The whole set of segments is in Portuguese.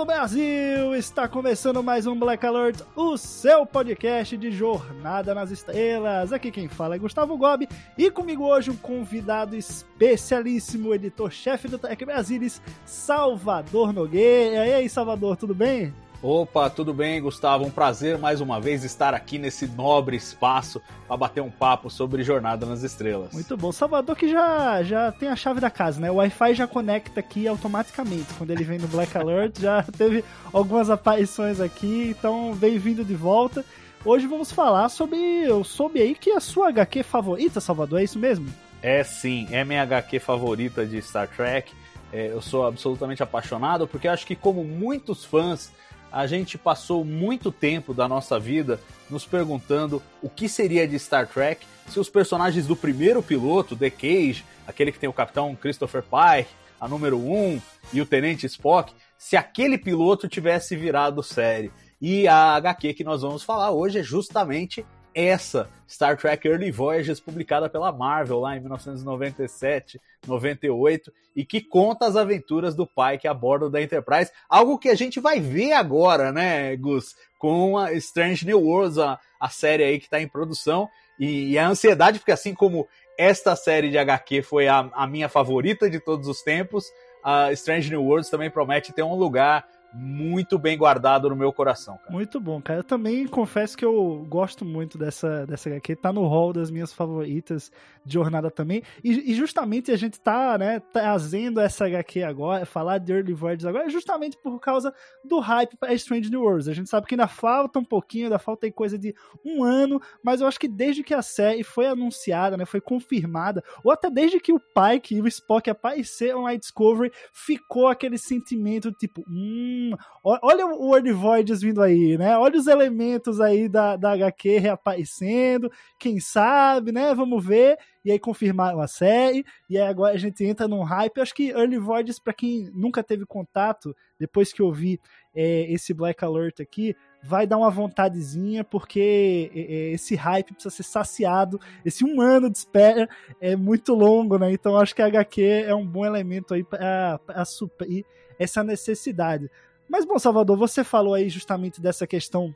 Klingons de todo o Brasil! Está começando mais um Black Alert, o seu podcast de Jornada nas Estrelas. Aqui quem fala é Gustavo Gobi e comigo hoje um convidado especialíssimo, editor-chefe do Trek Brasilis, Salvador Nogueira. E aí, Salvador, tudo bem? Opa, tudo bem, Gustavo? Um prazer mais uma vez estar aqui nesse nobre espaço para bater um papo sobre Jornada nas Estrelas. Muito bom. Salvador que já, já tem a chave da casa, né? O Wi-Fi já conecta aqui automaticamente. Quando ele vem no Black Alert, já teve algumas aparições aqui, então bem-vindo de volta. Hoje vamos falar sobre. Eu soube aí que é a sua HQ favorita, Salvador, é isso mesmo? É sim, é minha HQ favorita de Star Trek. É, eu sou absolutamente apaixonado porque acho que, como muitos fãs, a gente passou muito tempo da nossa vida nos perguntando o que seria de Star Trek se os personagens do primeiro piloto, The Cage, aquele que tem o capitão Christopher Pike, a número 1 e o tenente Spock, se aquele piloto tivesse virado série. E a HQ que nós vamos falar hoje é justamente essa Star Trek Early Voyages publicada pela Marvel lá em 1997, 98 e que conta as aventuras do Pike a bordo da Enterprise, algo que a gente vai ver agora, né, Gus, com a Strange New Worlds, a, a série aí que está em produção. E, e, a ansiedade porque assim como esta série de HQ foi a, a minha favorita de todos os tempos, a Strange New Worlds também promete ter um lugar muito bem guardado no meu coração, cara. Muito bom, cara. Eu também confesso que eu gosto muito dessa, dessa HQ. Tá no hall das minhas favoritas de jornada também. E, e, justamente a gente tá, né, trazendo essa HQ agora, falar de Early Voyages agora, justamente por causa do hype para Strange New Worlds. A gente sabe que ainda falta um pouquinho, ainda falta aí coisa de um ano, mas eu acho que desde que a série foi anunciada, né, foi confirmada, ou até desde que o Pike e o Spock apareceram na Discovery, ficou aquele sentimento tipo, hum, olha o Early Voyages vindo aí, né? Olha os elementos aí da, da HQ reaparecendo, quem sabe, né? Vamos ver e aí confirmaram a série, e aí agora a gente entra num hype. Eu acho que Early Voyages, para quem nunca teve contato, depois que eu vi é, esse Black Alert aqui, vai dar uma vontadezinha, porque é, esse hype precisa ser saciado. Esse um ano de espera é muito longo, né? Então acho que a HQ é um bom elemento aí para suprir essa necessidade. Mas, bom, Salvador, você falou aí justamente dessa questão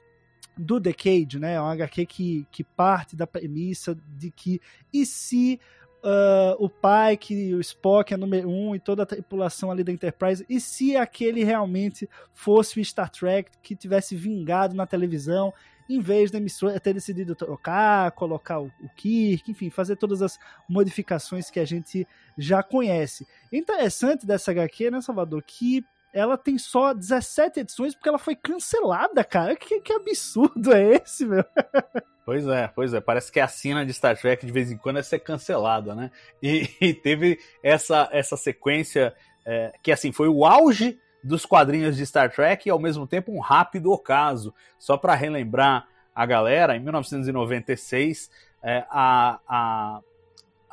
do Decade, né? É um HQ que, que parte da premissa de que e se uh, o Pike, o Spock é número um e toda a tripulação ali da Enterprise, e se aquele realmente fosse o Star Trek que tivesse vingado na televisão, em vez da emissora ter decidido trocar, colocar o, o Kirk, enfim, fazer todas as modificações que a gente já conhece. Interessante dessa HQ, né, Salvador, que ela tem só 17 edições porque ela foi cancelada, cara. Que, que absurdo é esse, meu? Pois é, pois é. Parece que a cena de Star Trek de vez em quando é ser cancelada, né? E, e teve essa, essa sequência é, que, assim, foi o auge dos quadrinhos de Star Trek e, ao mesmo tempo, um rápido ocaso. Só para relembrar a galera, em 1996, é, a, a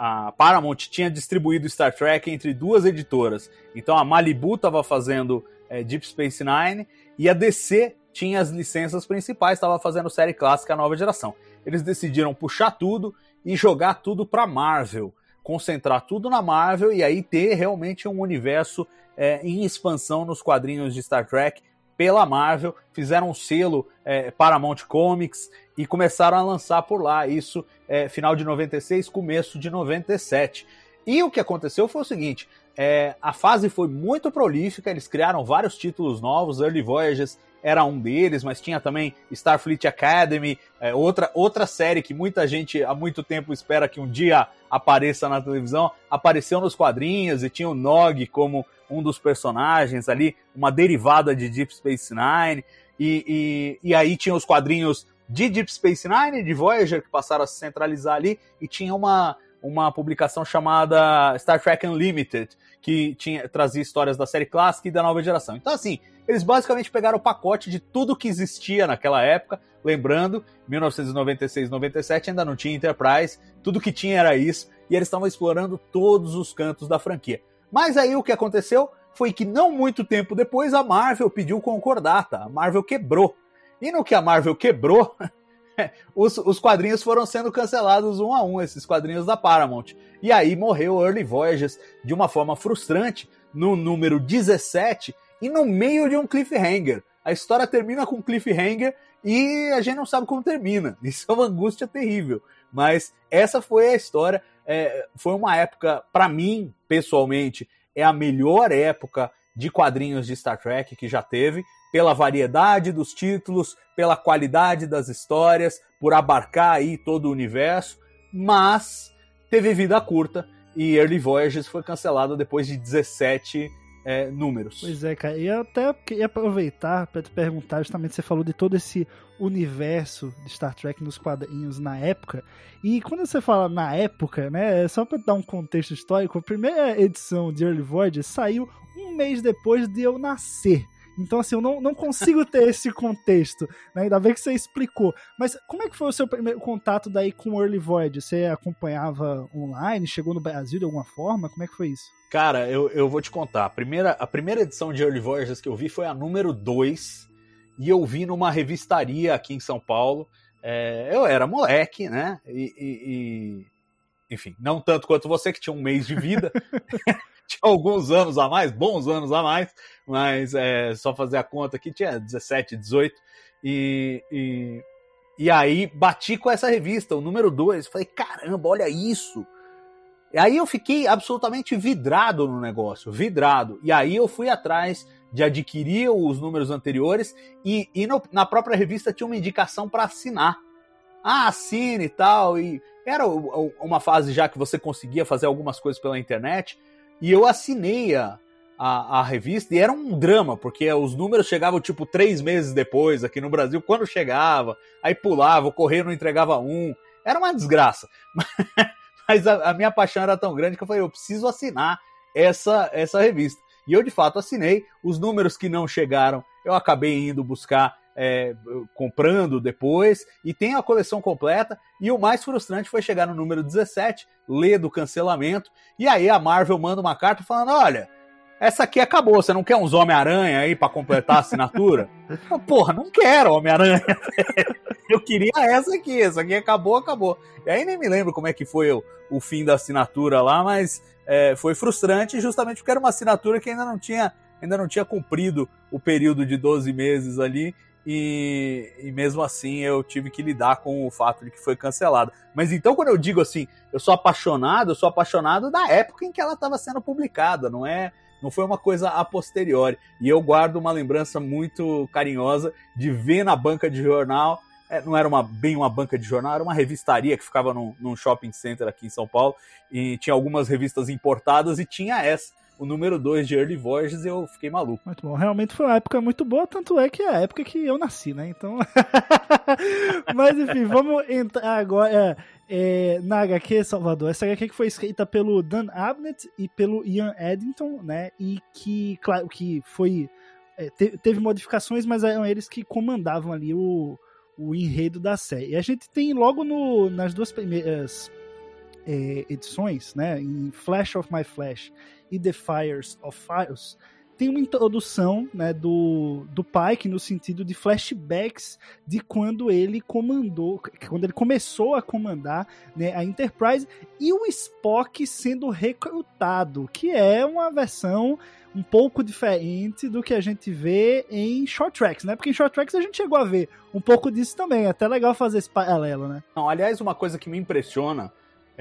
a Paramount tinha distribuído Star Trek entre duas editoras. Então a Malibu estava fazendo é, Deep Space Nine e a DC tinha as licenças principais, estava fazendo série clássica nova geração. Eles decidiram puxar tudo e jogar tudo para Marvel, concentrar tudo na Marvel e aí ter realmente um universo é, em expansão nos quadrinhos de Star Trek pela Marvel, fizeram um selo é, Paramount Comics e começaram a lançar por lá. Isso é, final de 96, começo de 97. E o que aconteceu foi o seguinte: é, a fase foi muito prolífica, eles criaram vários títulos novos, Early Voyages era um deles, mas tinha também Starfleet Academy, é, outra, outra série que muita gente há muito tempo espera que um dia apareça na televisão, apareceu nos quadrinhos e tinha o Nog como um dos personagens ali, uma derivada de Deep Space Nine. E, e, e aí tinha os quadrinhos de Deep Space Nine, de Voyager, que passaram a se centralizar ali, e tinha uma, uma publicação chamada Star Trek Unlimited, que tinha, trazia histórias da série clássica e da nova geração. Então, assim, eles basicamente pegaram o pacote de tudo que existia naquela época. Lembrando, 1996, 97 ainda não tinha Enterprise, tudo que tinha era isso, e eles estavam explorando todos os cantos da franquia. Mas aí o que aconteceu foi que não muito tempo depois a Marvel pediu concordata. A Marvel quebrou. E no que a Marvel quebrou, os, os, quadrinhos foram sendo cancelados um a um, esses quadrinhos da Paramount. E aí morreu Early Voyages de uma forma frustrante, no número 17 e no meio de um cliffhanger. A história termina com um cliffhanger e a gente não sabe como termina. Isso é uma angústia terrível. Mas essa foi a história. É, foi uma época, para mim, pessoalmente, é a melhor época de quadrinhos de Star Trek que já teve, pela variedade dos títulos, pela qualidade das histórias, por abarcar aí todo o universo, mas teve vida curta e Early Voyages foi cancelado depois de 17 é, números. Pois é, cara. E eu até queria aproveitar para te perguntar, justamente você falou de todo esse universo de Star Trek nos quadrinhos na época. E quando você fala na época, né, é só para dar um contexto histórico, a primeira edição de Early Voyages saiu um mês depois de eu nascer. Então, assim, eu não, não consigo ter esse contexto, né? Ainda bem que você explicou. Mas como é que foi o seu primeiro contato daí com o Early Void? Você acompanhava online? Chegou no Brasil de alguma forma? Como é que foi isso? Cara, eu, eu vou te contar. A primeira, a primeira edição de Early Voyages que eu vi foi a número 2. E eu vi numa revistaria aqui em São Paulo. É, eu era moleque, né? E, e, e, enfim, não tanto quanto você, que tinha um mês de vida. tinha alguns anos a mais, bons anos a mais, mas é, só fazer a conta aqui, tinha 17, 18. E, e, e aí bati com essa revista, o número 2. Falei, caramba, olha isso! E aí eu fiquei absolutamente vidrado no negócio, vidrado. E aí eu fui atrás de adquirir os números anteriores e, e no, na própria revista tinha uma indicação para assinar. Ah, assine e tal. E era uma fase já que você conseguia fazer algumas coisas pela internet. E eu assinei a, a, a, revista e era um drama, porque os números chegavam tipo três meses depois aqui no Brasil, quando chegava, aí pulava, o correio não entregava um. Era uma desgraça. Mas a, a minha paixão era tão grande que eu falei, eu preciso assinar essa, essa revista. E eu de fato assinei. Os números que não chegaram, eu acabei indo buscar é, comprando depois, e tem a coleção completa. E o mais frustrante foi chegar no número 17, ler do cancelamento, e aí a Marvel manda uma carta falando: olha. Essa aqui acabou, você não quer uns Homem-Aranha aí para completar a assinatura? Porra, não quero Homem-Aranha. Eu queria essa aqui, essa aqui acabou, acabou. E aí nem me lembro como é que foi o, o fim da assinatura lá, mas é, foi frustrante justamente porque era uma assinatura que ainda não tinha ainda não tinha cumprido o período de 12 meses ali e, e, mesmo assim eu tive que lidar com o fato de que foi cancelada. Mas então, quando eu digo assim, eu sou apaixonado, eu sou apaixonado da época em que ela estava sendo publicada, não é? Não foi uma coisa a posteriori. E eu guardo uma lembrança muito carinhosa de ver na banca de jornal. É, não era uma, bem uma banca de jornal, era uma revistaria que ficava num, num shopping center aqui em São Paulo. E tinha algumas revistas importadas e tinha essa o número 2 de Early Voyages eu fiquei maluco. Muito bom. Realmente foi uma época muito boa, tanto é que é a época que eu nasci, né? Então. Mas enfim, vamos entrar agora é, na HQ Salvador. Essa HQ que foi escrita pelo Dan Abnett e pelo Ian Eddington, né? E que, claro, que foi. É, teve modificações, mas eram eles que comandavam ali o, o enredo da série. E a gente tem logo no, nas duas primeiras é, edições, né, em Flash of My Flash e The Fires of Files, tem uma introdução né, do, do Pike no sentido de flashbacks de quando ele comandou, quando ele começou a comandar né, a Enterprise e o Spock sendo recrutado, que é uma versão um pouco diferente do que a gente vê em short tracks, né? Porque em short tracks a gente chegou a ver um pouco disso também. É até legal fazer esse paralelo, né? Não, aliás, uma coisa que me impressiona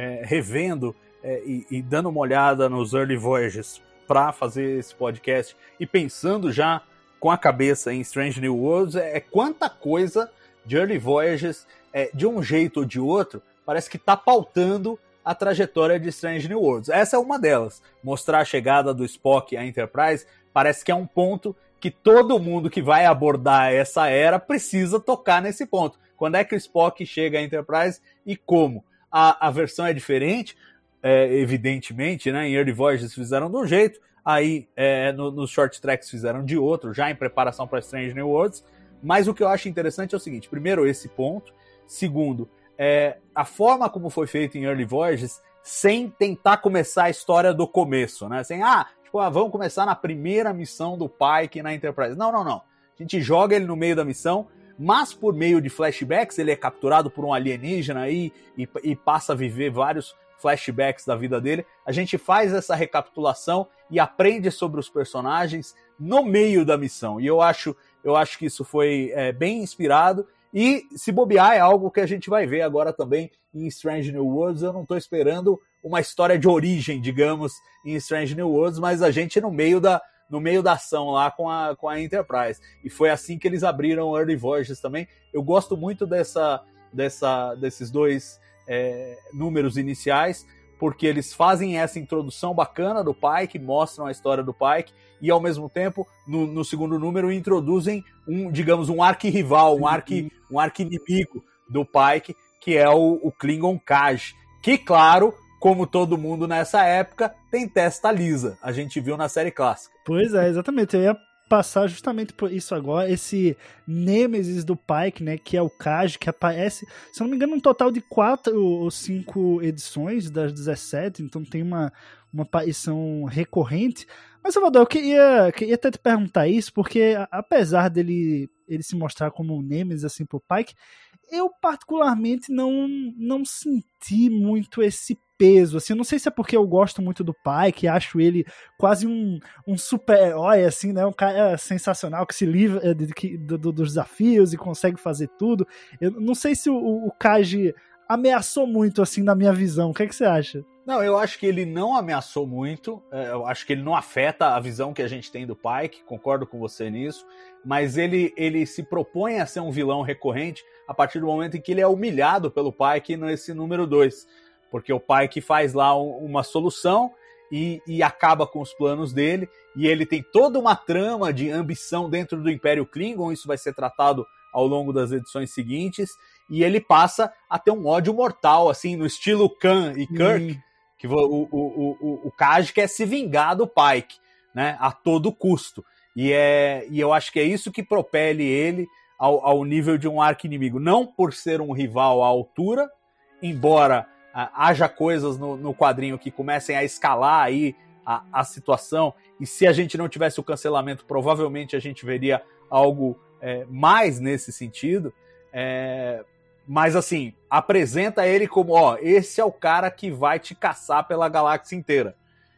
é, revendo é, e, e, dando uma olhada nos Early Voyages para fazer esse podcast e pensando já com a cabeça em Strange New Worlds, é, é quanta coisa de Early Voyages, é, de um jeito ou de outro, parece que está pautando a trajetória de Strange New Worlds. Essa é uma delas. Mostrar a chegada do Spock à Enterprise parece que é um ponto que todo mundo que vai abordar essa era precisa tocar nesse ponto. Quando é que o Spock chega à Enterprise e como? A, a versão é diferente, é, evidentemente, né? Em Early Voyages fizeram de um jeito, aí é, no, nos short tracks fizeram de outro, já em preparação para Strange New Worlds. Mas o que eu acho interessante é o seguinte: primeiro, esse ponto. Segundo, é, a forma como foi feito em Early Voyages, sem tentar começar a história do começo, né? Sem, ah, tipo, ah, vamos começar na primeira missão do Pike na Enterprise. Não, não, não. A gente joga ele no meio da missão, mas por meio de flashbacks, ele é capturado por um alienígena aí e, e passa a viver vários flashbacks da vida dele. A gente faz essa recapitulação e aprende sobre os personagens no meio da missão. E eu acho, eu acho que isso foi é, bem inspirado. E se bobear, é algo que a gente vai ver agora também em Strange New Worlds. Eu não estou esperando uma história de origem, digamos, em Strange New Worlds, mas a gente no meio da, no meio da ação lá com a, com a Enterprise. E foi assim que eles abriram Early Voyages também. Eu gosto muito dessa, dessa, desses dois é, números iniciais, porque eles fazem essa introdução bacana do Pike, mostram a história do Pike, e ao mesmo tempo, no, no segundo número, introduzem um, digamos, um arquirrival, um, arqui, um arqui-inimigo do Pike, que é o, o Klingon Kaj, que, claro, como todo mundo nessa época, tem testa lisa. A gente viu na série clássica. Pois é, exatamente. Eu ia passar justamente por isso agora, esse Nemesis do Pike, né, que é o Kaj, que aparece, se eu não me engano, um total de quatro ou cinco edições das 17, então tem uma, uma aparição recorrente. Mas, Salvador, eu queria, queria até te perguntar isso, porque apesar dele ele se mostrar como um Nemesis assim pro Pike, eu particularmente não, não senti muito esse peso, assim, eu não sei se é porque eu gosto muito do pai, que acho ele quase um, um super-herói, assim, né, um cara sensacional que se livra eh, de, de, dos desafios e consegue fazer tudo, eu não sei se o, o Kaji ameaçou muito, assim, na minha visão, o que, é que você acha? Não, eu acho que ele não ameaçou muito, eh, eu acho que ele não afeta a visão que a gente tem do Pike, concordo com você nisso, mas ele, ele se propõe a ser um vilão recorrente a partir do momento em que ele é humilhado pelo Pike nesse número 2 porque o pai que faz lá uma solução e, e, acaba com os planos dele, e ele tem toda uma trama de ambição dentro do Império Klingon, isso vai ser tratado ao longo das edições seguintes, e ele passa a ter um ódio mortal, assim, no estilo Khan e Kirk, hum. que o, o, o, o Kaj quer se vingar do Pike, né, a todo custo. E, é, e eu acho que é isso que propele ele ao, ao nível de um arco inimigo, não por ser um rival à altura, embora haja coisas no, no, quadrinho que comecem a escalar aí a, a, situação, e se a gente não tivesse o cancelamento, provavelmente a gente veria algo é, mais nesse sentido. É, mas assim, apresenta ele como, ó, esse é o cara que vai te caçar pela galáxia inteira.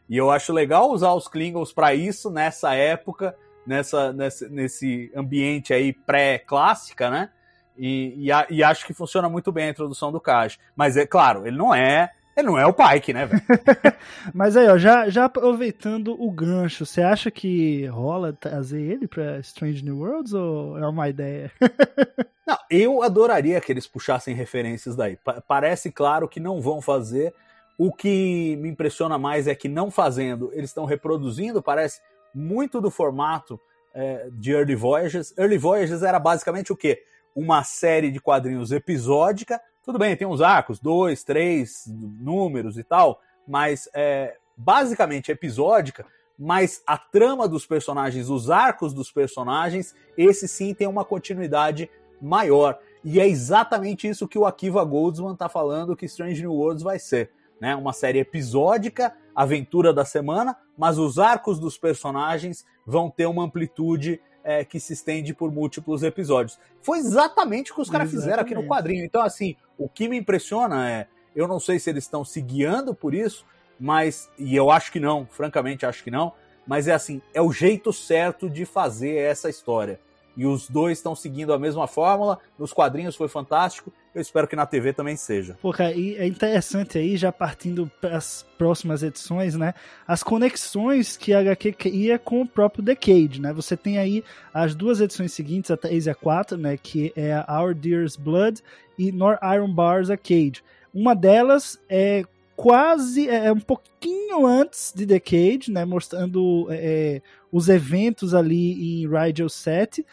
E eu acho legal usar os Klingons para isso nessa época, nessa, nessa, nesse ambiente aí pré-clássica, né? E, e, e, acho que funciona muito bem a introdução do Kaj. Mas é claro, ele não é. Ele não é o Pike, né, velho? Mas aí, ó, já, já aproveitando o gancho, você acha que rola trazer ele pra Strange New Worlds ou é uma ideia? não, eu adoraria que eles puxassem referências daí. Pa parece claro que não vão fazer. O que me impressiona mais é que não fazendo, eles estão reproduzindo, parece muito do formato é, de Early Voyages. Early Voyages era basicamente o quê? Uma série de quadrinhos episódica. Tudo bem, tem uns arcos, dois, três números e tal, mas é basicamente episódica. Mas a trama dos personagens, os arcos dos personagens, esse sim tem uma continuidade maior. E é exatamente isso que o Akiva Goldsman está falando que Strange New Worlds vai ser. Né? Uma série episódica, aventura da semana, mas os arcos dos personagens vão ter uma amplitude é, que se estende por múltiplos episódios. Foi exatamente o que os caras fizeram aqui no quadrinho. Então, assim, o que me impressiona é, eu não sei se eles estão se guiando por isso, mas, e eu acho que não, francamente acho que não, mas é assim, é o jeito certo de fazer essa história. E os dois estão seguindo a mesma fórmula. Nos quadrinhos foi fantástico. Eu espero que na TV também seja. Pô, cara, e é interessante aí, já partindo para as próximas edições, né? As conexões que a HQ cria com o próprio Decade, né? Você tem aí as duas edições seguintes, a 3 e a 4, né? Que é Our Dear's Blood e Nor Iron Bars a Cage. Uma delas é quase é, é um pouquinho antes de Decade, né? Mostrando é, os eventos ali em Rigel 7.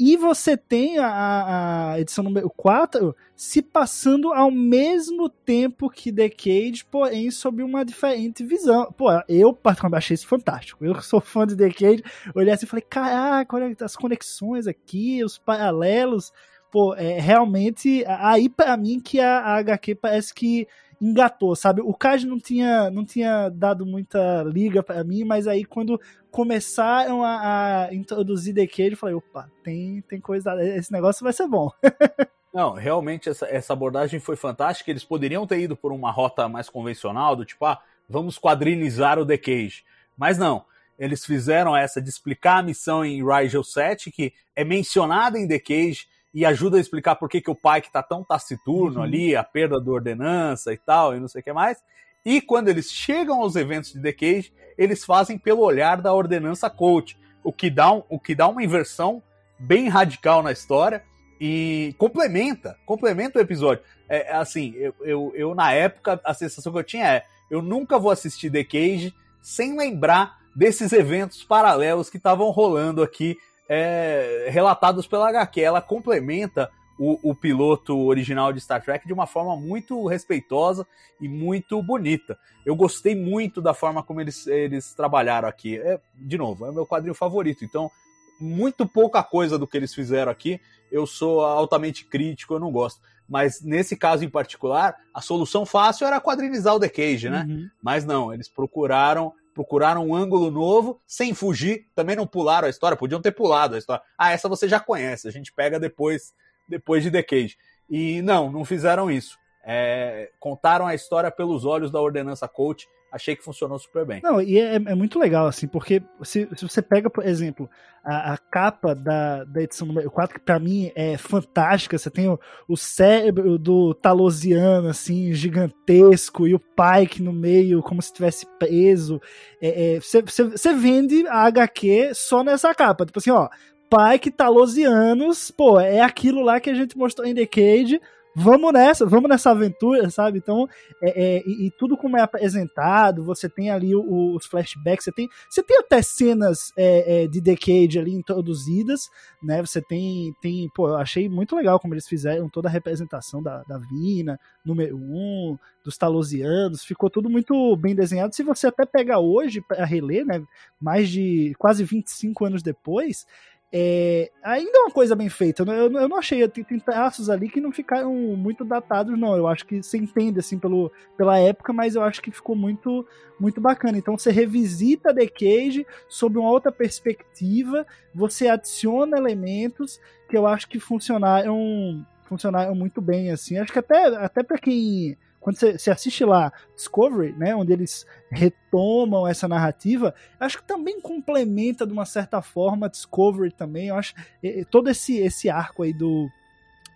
E você tem a, a, edição número 4 se passando ao mesmo tempo que Decade, porém sob uma diferente visão. Pô, eu particularmente achei isso fantástico. Eu sou fã de Decade, olhei assim e falei, caraca, olha as conexões aqui, os paralelos. Pô, é, realmente, aí para mim que a, a HQ parece que engatou, sabe? O Kaj não tinha, não tinha dado muita liga para mim, mas aí quando começaram a, a introduzir Cage, eu falei, opa, tem, tem coisa, esse negócio vai ser bom. Não, realmente essa, essa abordagem foi fantástica. Eles poderiam ter ido por uma rota mais convencional, do tipo, ah, vamos quadrinizar o The Cage. Mas não, eles fizeram essa de explicar a missão em Rigel 7, que é mencionada em The Cage, e ajuda a explicar por que, que o pai que tá tão taciturno uhum. ali, a perda da ordenança e tal, e não sei o que mais. E quando eles chegam aos eventos de The Cage, eles fazem pelo olhar da ordenança coach, o que dá, um, o que dá uma inversão bem radical na história e complementa, complementa o episódio. É, assim, eu, eu, eu, na época, a sensação que eu tinha é, eu nunca vou assistir The Cage sem lembrar desses eventos paralelos que estavam rolando aqui é, relatados pela HQ. Ela complementa o, o, piloto original de Star Trek de uma forma muito respeitosa e muito bonita. Eu gostei muito da forma como eles, eles trabalharam aqui. É, de novo, é o meu quadrinho favorito. Então, muito pouca coisa do que eles fizeram aqui eu sou altamente crítico, eu não gosto. Mas nesse caso em particular, a solução fácil era quadrinizar o The Cage, né? Uhum. Mas não, eles procuraram procuraram um ângulo novo, sem fugir, também não pularam a história, podiam ter pulado a história. Ah, essa você já conhece, a gente pega depois, depois de The Cage. E não, não fizeram isso. É, contaram a história pelos olhos da ordenança coach. Achei que funcionou super bem. Não, e é, é muito legal, assim, porque se, se você pega, por exemplo, a, a, capa da, da edição número 4, que pra mim é fantástica, você tem o, o cérebro do Talosiano, assim, gigantesco, e o Pike no meio, como se estivesse preso. É, é, você, você, você vende a HQ só nessa capa. Tipo assim, ó, Pike Talosianos, pô, é aquilo lá que a gente mostrou em The Cage, vamos nessa, vamos nessa aventura, sabe? Então, é, é, e, e, tudo como é apresentado, você tem ali o, os flashbacks, você tem, você tem até cenas é, é, de Decade ali introduzidas, né? Você tem, tem, pô, eu achei muito legal como eles fizeram toda a representação da, da Vina, número 1, um, dos Talosianos, ficou tudo muito bem desenhado. Se você até pegar hoje para reler, né? Mais de quase 25 anos depois, é, ainda é uma coisa bem feita. Eu, eu não achei. Tem, tem, traços ali que não ficaram muito datados, não. Eu acho que você entende assim pelo, pela época, mas eu acho que ficou muito, muito bacana. Então você revisita The Cage sob uma outra perspectiva, você adiciona elementos que eu acho que funcionaram, funcionaram muito bem. assim Acho que até, até para quem quando você, assiste lá Discovery, né, onde eles retomam essa narrativa, acho que também complementa de uma certa forma Discovery também. Eu acho todo esse, esse arco aí do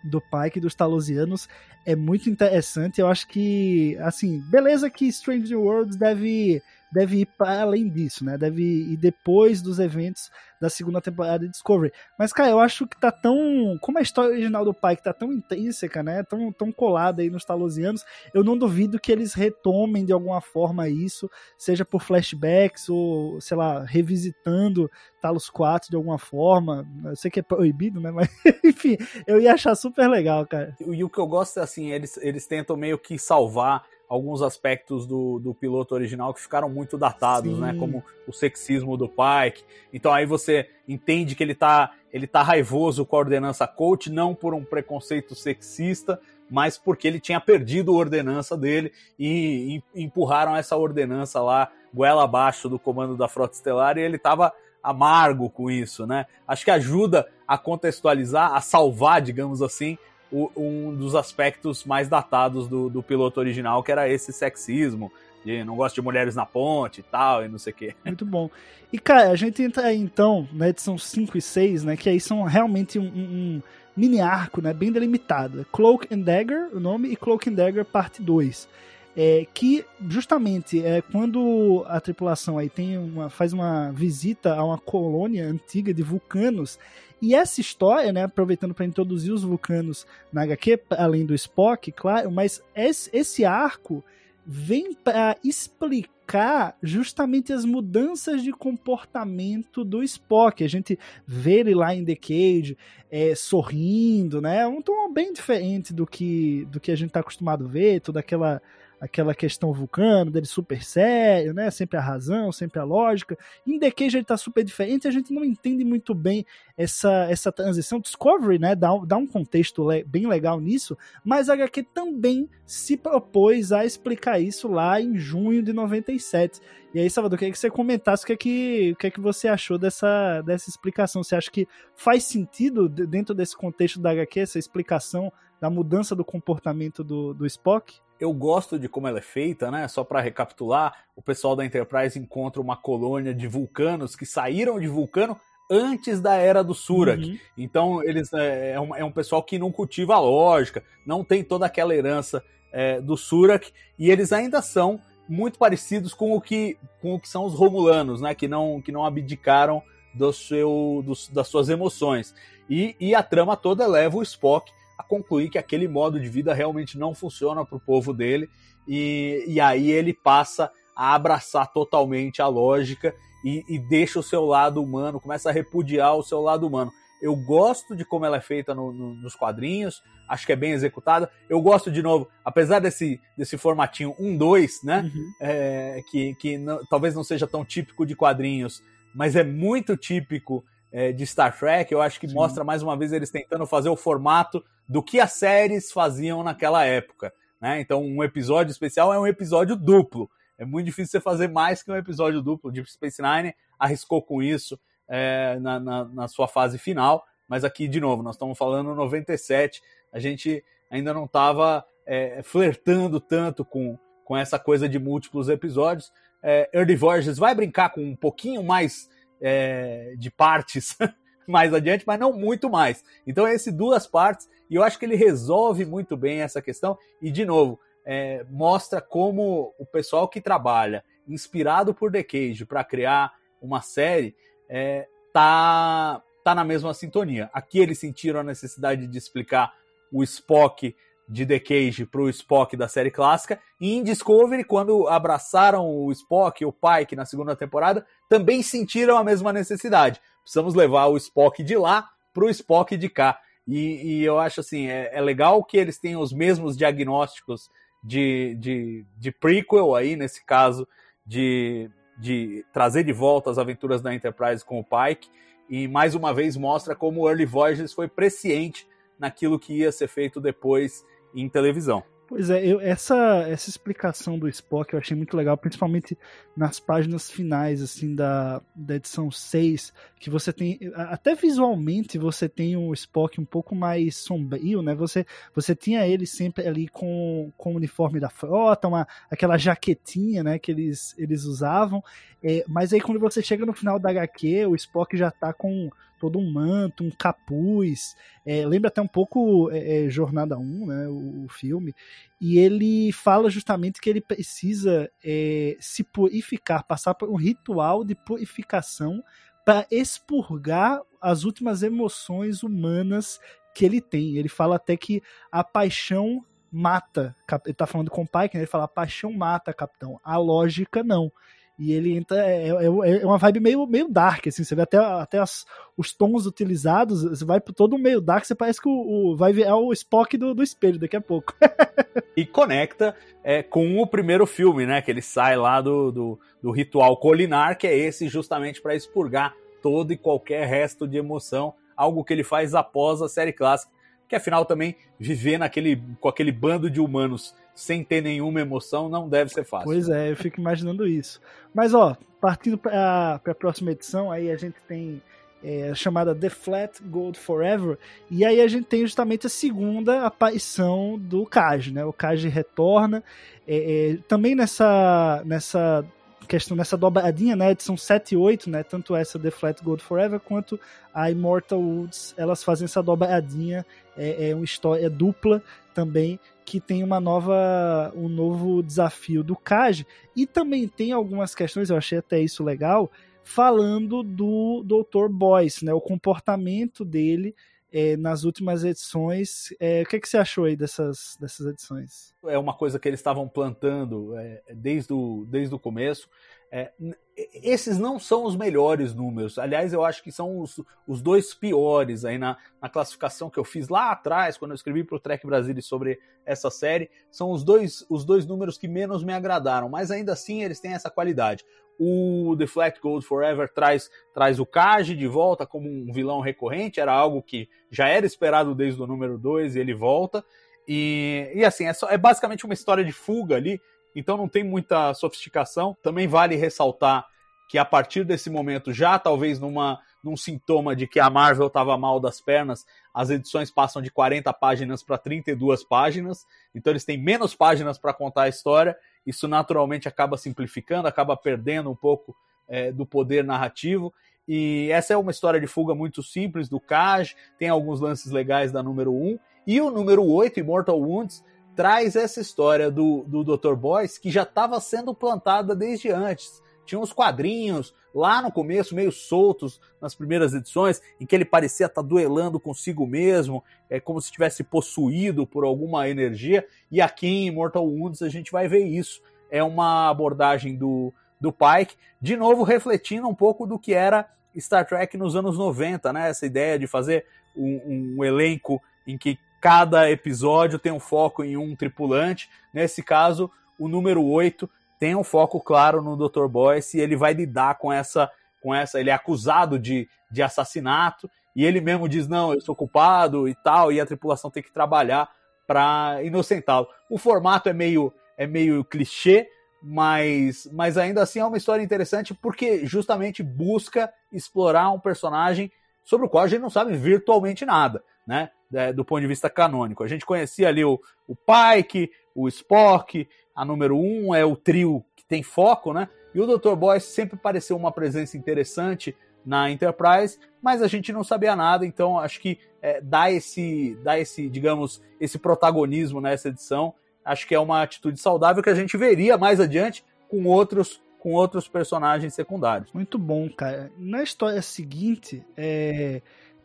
do Pike dos Talosianos é muito interessante. Eu acho que, assim, beleza que Strange Worlds deve deve ir para além disso, né? Deve ir depois dos eventos da segunda temporada de Discovery. Mas, cara, eu acho que tá tão. Como a história original do pai que tá tão intrínseca, né? Tão, tão colada aí nos talosianos, eu não duvido que eles retomem de alguma forma isso, seja por flashbacks ou, sei lá, revisitando Talos 4 de alguma forma. Eu sei que é proibido, né? Mas, enfim, eu ia achar super legal, cara. E o que eu gosto é assim, eles, eles tentam meio que salvar alguns aspectos do, do piloto original que ficaram muito datados, né? Sim. né? Como o sexismo do Pike. Então aí você entende que ele tá, ele tá raivoso com a ordenança coach, não por um preconceito sexista, mas porque ele tinha perdido a ordenança dele e, e empurraram essa ordenança lá, goela abaixo do comando da Frota Estelar, e ele estava amargo com isso, né? Acho que ajuda a contextualizar, a salvar, digamos assim, o, um dos aspectos mais datados do, do piloto original, que era esse sexismo, de não gosto de mulheres na ponte e tal, e não sei o quê. Muito bom. E, cara, a gente entra aí, então, na edição 5 e 6, né, que aí são realmente um, um mini arco, né, bem delimitado. Cloak and Dagger, o nome, e Cloak and Dagger parte 2. É, que justamente é quando a tripulação aí tem uma, faz uma visita a uma colônia antiga de vulcanos e essa história, né, aproveitando para introduzir os vulcanos na HQ, além do Spock, claro, mas esse, arco vem para explicar justamente as mudanças de comportamento do Spock. A gente vê ele lá em The Cage é, sorrindo, né? Um tom bem diferente do que, do que a gente está acostumado a ver, toda aquela aquela questão vulcano, dele super sério, né? Sempre a razão, sempre a lógica. Em The Cage ele tá super diferente, a gente não entende muito bem essa, essa transição. Discovery, né? Dá, dá um contexto le bem legal nisso, mas a HQ também se propôs a explicar isso lá em junho de 97. E aí, Salvador, queria que você comentasse o que é que, o que, é que você achou dessa, dessa explicação. Você acha que faz sentido, dentro desse contexto da HQ, essa explicação da mudança do comportamento do, do Spock? Eu gosto de como ela é feita, né? Só para recapitular, o pessoal da Enterprise encontra uma colônia de vulcanos que saíram de vulcano antes da era do Surak. Uhum. Então, eles é, é, um, é, um, pessoal que não cultiva a lógica, não tem toda aquela herança é, do Surak, e eles ainda são muito parecidos com o que, com o que são os Romulanos, né? Que não, que não abdicaram do seu, do, das suas emoções. E, e a trama toda leva o Spock a concluir que aquele modo de vida realmente não funciona para o povo dele, e, e aí ele passa a abraçar totalmente a lógica e, e, deixa o seu lado humano, começa a repudiar o seu lado humano. Eu gosto de como ela é feita no, no, nos quadrinhos, acho que é bem executada. Eu gosto, de novo, apesar desse, desse formatinho 1-2, né? Uhum. É, que, que não, talvez não seja tão típico de quadrinhos, mas é muito típico é, de Star Trek. Eu acho que Sim. mostra mais uma vez eles tentando fazer o formato do que as séries faziam naquela época. Né? Então, um episódio especial é um episódio duplo. É muito difícil você fazer mais que um episódio duplo. Deep Space Nine arriscou com isso é, na, na, na, sua fase final, mas aqui, de novo, nós estamos falando 97, a gente ainda não estava é, flertando tanto com, com essa coisa de múltiplos episódios. É, Early Voyages vai brincar com um pouquinho mais é, de partes mais adiante, mas não muito mais. Então, esse duas partes, e eu acho que ele resolve muito bem essa questão, e de novo, é, mostra como o pessoal que trabalha, inspirado por The Cage, para criar uma série, é, tá, tá na mesma sintonia. Aqui eles sentiram a necessidade de explicar o Spock de The Cage para o Spock da série clássica. E em Discovery, quando abraçaram o Spock e o Pike na segunda temporada, também sentiram a mesma necessidade precisamos levar o Spock de lá para o Spock de cá. E, e eu acho assim, é, é, legal que eles tenham os mesmos diagnósticos de, de, de prequel aí, nesse caso, de, de trazer de volta as aventuras da Enterprise com o Pike. E mais uma vez mostra como o Early Voyages foi presciente naquilo que ia ser feito depois em televisão. Pois é, eu, essa, essa explicação do Spock eu achei muito legal, principalmente nas páginas finais, assim, da, da edição 6, que você tem, até visualmente você tem um Spock um pouco mais sombrio, né, você, você tinha ele sempre ali com, com o uniforme da frota, uma, aquela jaquetinha, né, que eles, eles usavam, é, mas aí quando você chega no final da HQ, o Spock já tá com todo um manto, um capuz. É, lembra até um pouco é, é, Jornada 1, né, o, o, filme. E ele fala justamente que ele precisa é, se purificar, passar por um ritual de purificação para expurgar as últimas emoções humanas que ele tem. Ele fala até que a paixão mata. Ele tá falando com o pai, que ele fala: a paixão mata, capitão. A lógica não. E ele entra. É, é, é, uma vibe meio, meio dark, assim. Você vê até, até as, os tons utilizados. Você vai por todo meio dark. Você parece que o, o vai ver é o Spock do, do espelho daqui a pouco. e conecta é, com o primeiro filme, né? Que ele sai lá do, do, do ritual colinar, que é esse justamente para expurgar todo e qualquer resto de emoção. Algo que ele faz após a série clássica. Que afinal também viver naquele, com aquele bando de humanos sem ter nenhuma emoção não deve ser fácil. Pois é, eu fico imaginando isso. Mas ó, partindo para a próxima edição, aí a gente tem é, chamada The Flat Gold Forever, e aí a gente tem justamente a segunda aparição do Kaj, né? O Kaj retorna, é, é, também nessa, nessa questão, nessa dobradinha, né? Edição 7 e 8, né? Tanto essa The Flat Gold Forever quanto a Immortal Woods, elas fazem essa dobradinha, é, é uma história dupla também que tem uma nova um novo desafio do Kaj e também tem algumas questões, eu achei até isso legal, falando do Dr. Boyce, né, o comportamento dele é, nas últimas edições. É, o que, que você achou aí dessas, dessas edições? É uma coisa que eles estavam plantando é, desde, o, desde o começo. É, esses não são os melhores números. Aliás, eu acho que são os, os dois piores aí na, na classificação que eu fiz lá atrás, quando eu escrevi para o Trek Brasil sobre essa série. São os dois, os dois números que menos me agradaram, mas ainda assim eles têm essa qualidade. O The Flat Gold Forever traz, traz o Kaji de volta como um vilão recorrente, era algo que já era esperado desde o número 2 e ele volta. E, e assim, é, só, é basicamente uma história de fuga ali, então não tem muita sofisticação. Também vale ressaltar que a partir desse momento, já talvez numa, num sintoma de que a Marvel estava mal das pernas, as edições passam de 40 páginas para 32 páginas, então eles têm menos páginas para contar a história isso naturalmente acaba simplificando, acaba perdendo um pouco é, do poder narrativo. E essa é uma história de fuga muito simples do Kaj, tem alguns lances legais da número 1. E o número 8, Immortal Wounds, traz essa história do, do Dr. Boyce que já estava sendo plantada desde antes. Tinha uns quadrinhos lá no começo, meio soltos nas primeiras edições, em que ele parecia estar tá duelando consigo mesmo, é como se estivesse possuído por alguma energia. E aqui em Mortal Wounds a gente vai ver isso. É uma abordagem do, do Pike, de novo refletindo um pouco do que era Star Trek nos anos 90, né? Essa ideia de fazer um, um elenco em que cada episódio tem um foco em um tripulante. Nesse caso, o número 8 tem um foco claro no Dr. Boyce e ele vai lidar com essa, com essa. Ele é acusado de, de assassinato e ele mesmo diz: não, eu sou culpado e tal, e a tripulação tem que trabalhar para inocentá-lo. O formato é meio, é meio clichê, mas, mas ainda assim é uma história interessante porque justamente busca explorar um personagem sobre o qual a gente não sabe virtualmente nada, né? É, do ponto de vista canônico. A gente conhecia ali o, o Pike, o Spock, a número um é o trio que tem foco, né? E o Dr. Boyce sempre pareceu uma presença interessante na Enterprise, mas a gente não sabia nada, então acho que é, dá esse, dá esse, digamos, esse protagonismo nessa edição. Acho que é uma atitude saudável que a gente veria mais adiante com outros com outros personagens secundários. Muito bom, cara. Na história seguinte, é,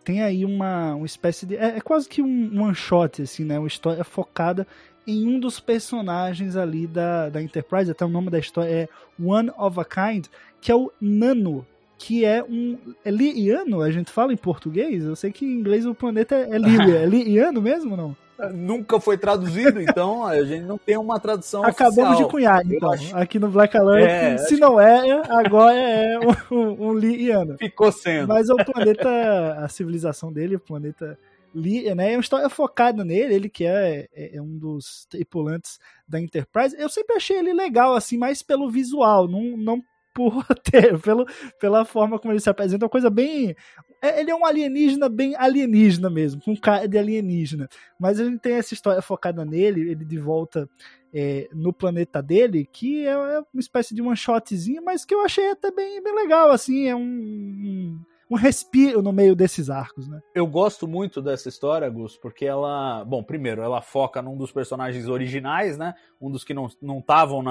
tem aí uma, uma espécie de. É, é quase que um one shot, assim, né? Uma história focada em um dos personagens ali da, da Enterprise, até o nome da história é One of a Kind, que é o Nano, que é um. É liiano, a gente fala em português? Eu sei que em inglês o planeta é, é Líria. É liiano mesmo não? Nunca foi traduzido, então a gente não tem uma tradução Acabamos oficial. de cunhar, então, acho... aqui no Black Alert. É, se não é, agora é um, um, um liiano. Ficou sendo. Mas o planeta, a civilização dele, o planeta li, né, é uma história focada nele, ele que é, é, é, um dos tripulantes da Enterprise. Eu sempre achei ele legal, assim, mais pelo visual, não, não por ter, pelo, pela forma como ele se apresenta, uma coisa bem. É, ele é um alienígena bem alienígena mesmo, com cara de alienígena. Mas a gente tem essa história focada nele, ele de volta é, no planeta dele, que é, é uma espécie de one shotzinho, mas que eu achei até bem, bem legal, assim, é um, um um respiro no meio desses arcos, né? Eu gosto muito dessa história, Gus, porque ela, bom, primeiro, ela foca num dos personagens originais, né? Um dos que não estavam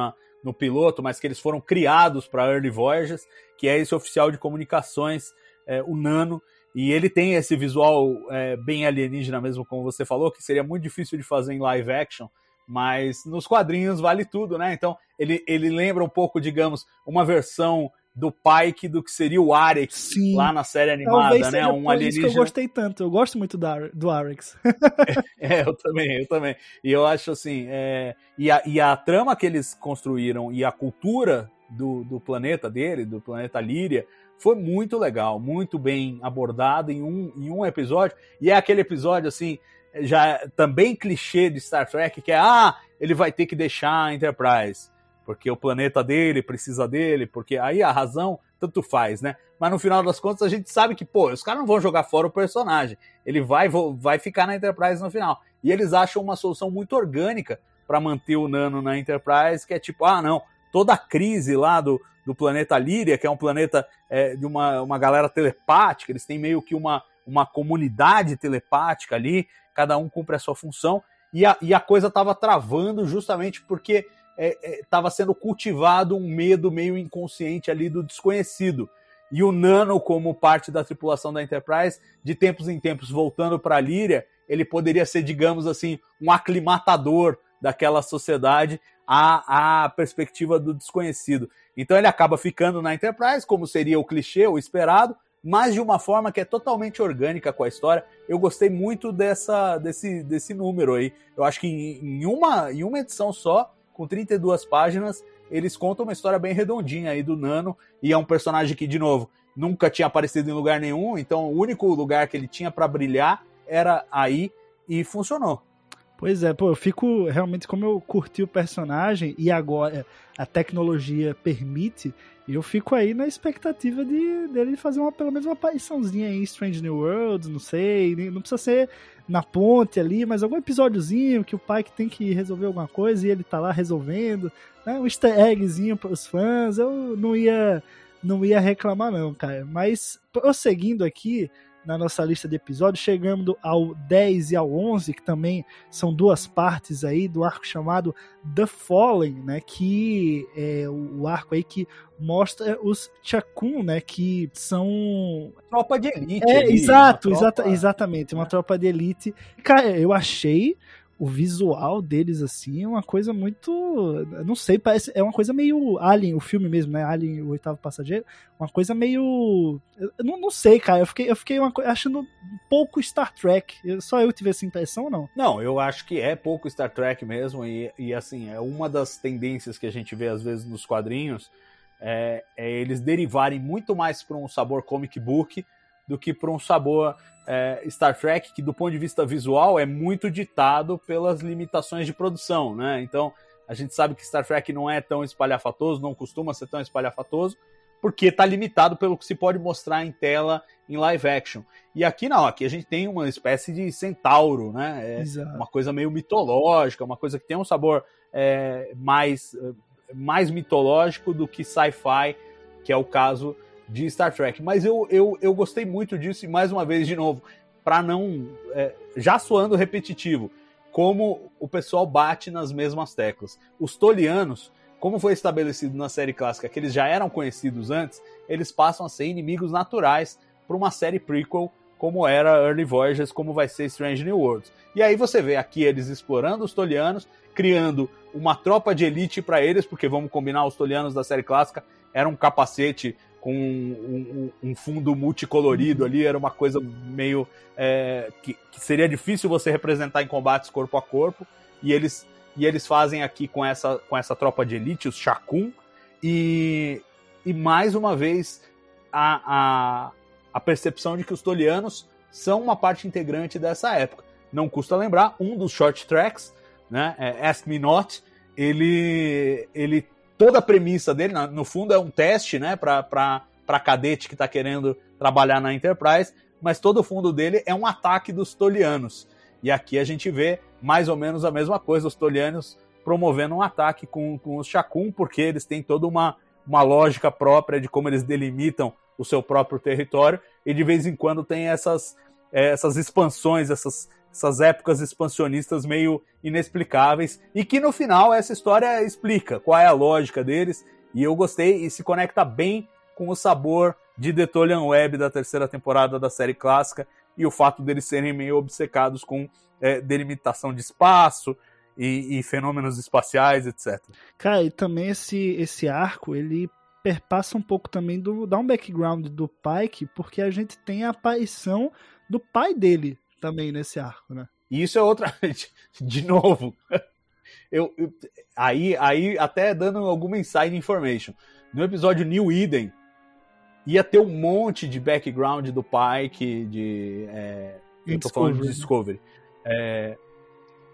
no piloto, mas que eles foram criados para Early Voyages, que é esse oficial de comunicações, é, o Nano, e ele tem esse visual é, bem alienígena mesmo, como você falou, que seria muito difícil de fazer em live action, mas nos quadrinhos vale tudo, né? Então ele, ele lembra um pouco, digamos, uma versão do Pike do que seria o Arex Sim. lá na série animada, né? Um alienígena. Isso que eu gostei tanto. Eu gosto muito do, do Arex. é, eu também, eu também. E eu acho assim, é... e, a, e a trama que eles construíram e a cultura do, do planeta dele, do planeta Líria, foi muito legal, muito bem abordado em um, em um episódio. E é aquele episódio assim, já também clichê de Star Trek, que é ah, ele vai ter que deixar a Enterprise porque o planeta dele precisa dele, porque aí a razão tanto faz, né? Mas no final das contas a gente sabe que, pô, os caras não vão jogar fora o personagem. Ele vai, vai ficar na Enterprise no final. E eles acham uma solução muito orgânica para manter o Nano na Enterprise, que é tipo, ah, não, toda a crise lá do, do planeta Líria, que é um planeta é, de uma, uma galera telepática, eles têm meio que uma, uma comunidade telepática ali, cada um cumpre a sua função, e a, e a coisa estava travando justamente porque estava é, é, sendo cultivado um medo meio inconsciente ali do desconhecido. e o Nano como parte da tripulação da Enterprise, de tempos em tempos voltando para a Líria, ele poderia ser, digamos assim, um aclimatador daquela sociedade à, à perspectiva do desconhecido. Então ele acaba ficando na Enterprise, como seria o clichê, o esperado, mas de uma forma que é totalmente orgânica com a história. Eu gostei muito dessa, desse, desse número aí. Eu acho que em uma, em uma edição só, com 32 páginas, eles contam uma história bem redondinha aí do Nano, e é um personagem que, de novo, nunca tinha aparecido em lugar nenhum, então o único lugar que ele tinha para brilhar era aí, e funcionou. Pois é, pô, eu fico realmente como eu curti o personagem e agora a tecnologia permite, eu fico aí na expectativa de dele fazer uma pelo menos uma apariçãozinha em Strange New Worlds, não sei, não precisa ser na ponte ali, mas algum episódiozinho que o pai que tem que resolver alguma coisa e ele tá lá resolvendo, né, um easter eggzinho para os fãs, eu não ia não ia reclamar não, cara. Mas prosseguindo aqui, na nossa lista de episódios, chegando ao 10 e ao 11, que também são duas partes aí do arco chamado The Fallen, né, que é o arco aí que mostra os Chakun, né, que são tropa de elite. É, ali, exato, exata, tropa- exatamente, uma tropa de elite. Cara, eu achei o visual deles assim uma coisa muito, não sei, parece é uma coisa meio Alien, o filme mesmo, né? Alien, o oitavo passageiro, uma coisa meio, não, não sei, cara. Eu fiquei, eu fiquei uma, achando pouco Star Trek. Só eu tive essa impressão, ou não? Não, eu acho que é pouco Star Trek mesmo, e, e assim, é uma das tendências que a gente vê às vezes nos quadrinhos, é, é eles derivarem muito mais para um sabor comic book do que para um sabor é, Star Trek, que do ponto de vista visual é muito ditado pelas limitações de produção, né? Então, a gente sabe que Star Trek não é tão espalhafatoso, não costuma ser tão espalhafatoso, porque está limitado pelo que se pode mostrar em tela em live action. E aqui não, aqui a gente tem uma espécie de centauro, né? É, uma coisa meio mitológica, uma coisa que tem um sabor é, mais, é, mais mitológico do que sci-fi, que é o caso de Star Trek. Mas eu, eu, eu gostei muito disso, e mais uma vez, de novo, para não. é, já soando repetitivo, como o pessoal bate nas mesmas teclas. Os tolianos, como foi estabelecido na série clássica, que eles já eram conhecidos antes, eles passam a ser inimigos naturais para uma série prequel como era Early Voyages, como vai ser Strange New Worlds. E aí você vê aqui eles explorando os tolianos, criando uma tropa de elite para eles, porque vamos combinar, os tolianos da série clássica era um capacete com um, um- um fundo multicolorido ali, era uma coisa meio é, que, que seria difícil você representar em combates corpo a corpo, e eles, e eles fazem aqui com essa, com essa tropa de elite, os Shakun, e, e mais uma vez a, a, a percepção de que os tolianos são uma parte integrante dessa época. Não custa lembrar, um dos short tracks, né, é Ask Me Not, ele, ele toda a premissa dele, no fundo, é um teste né, para cadete que está querendo trabalhar na Enterprise, mas todo o fundo dele é um ataque dos tolianos. E aqui a gente vê mais ou menos a mesma coisa, os tolianos promovendo um ataque com, com os Shakun, porque eles têm toda uma, uma lógica própria de como eles delimitam o seu próprio território, e de vez em quando tem essas, eh, essas expansões, essas, essas épocas expansionistas meio inexplicáveis, e que no final essa história explica qual é a lógica deles, e eu gostei e se conecta bem com o sabor de The Tolian Web da terceira temporada da série clássica, e o fato deles serem meio obcecados com eh, delimitação de espaço e, e fenômenos espaciais, etc. Cara, e também esse, esse arco, ele perpassa um pouco também do. dá um background do Pike, porque a gente tem a aparição do pai dele também nesse arco, né? E isso é outra. De novo. Eu, eu- aí, aí, até dando alguma inside information. No episódio New Eden, ia ter um monte de background do Pike, de. é, eu tô falando de Discovery. É,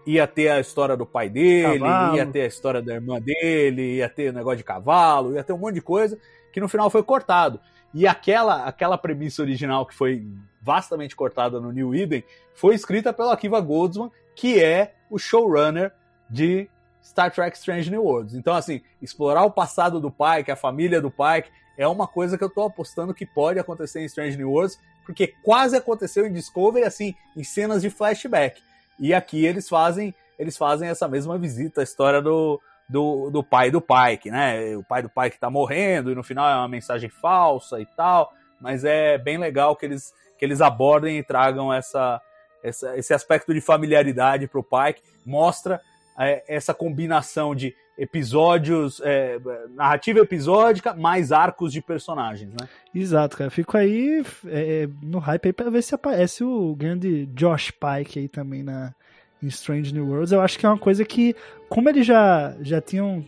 ia ter a história do pai dele, Cavalo. ia ter a história da irmã dele, ia ter negócio de cavalo, ia ter um monte de coisa que no final foi cortado. E aquela, aquela premissa original que foi vastamente cortada no New Eden foi escrita pela Akiva Goldsman, que é o showrunner de Star Trek Strange New Worlds. Então, assim, explorar o passado do Pike, a família do Pike, é uma coisa que eu tô apostando que pode acontecer em Strange New Worlds, porque quase aconteceu em Discovery, assim, em cenas de flashback. E aqui eles fazem, eles fazem essa mesma visita, a história do, do, do pai do Pike, né? O pai do Pike tá morrendo e no final é uma mensagem falsa e tal, mas é bem legal que eles, eles abordem e tragam essa, essa esse aspecto de familiaridade pro Pike, mostra é, essa combinação de episódios, é, narrativa episódica, mais arcos de personagens, né? Exato, cara. Fico aí é, no hype aí pra ver se aparece o grande Josh Pike aí também na, em Strange New Worlds. Eu acho que é uma coisa que, como eles já, já tinham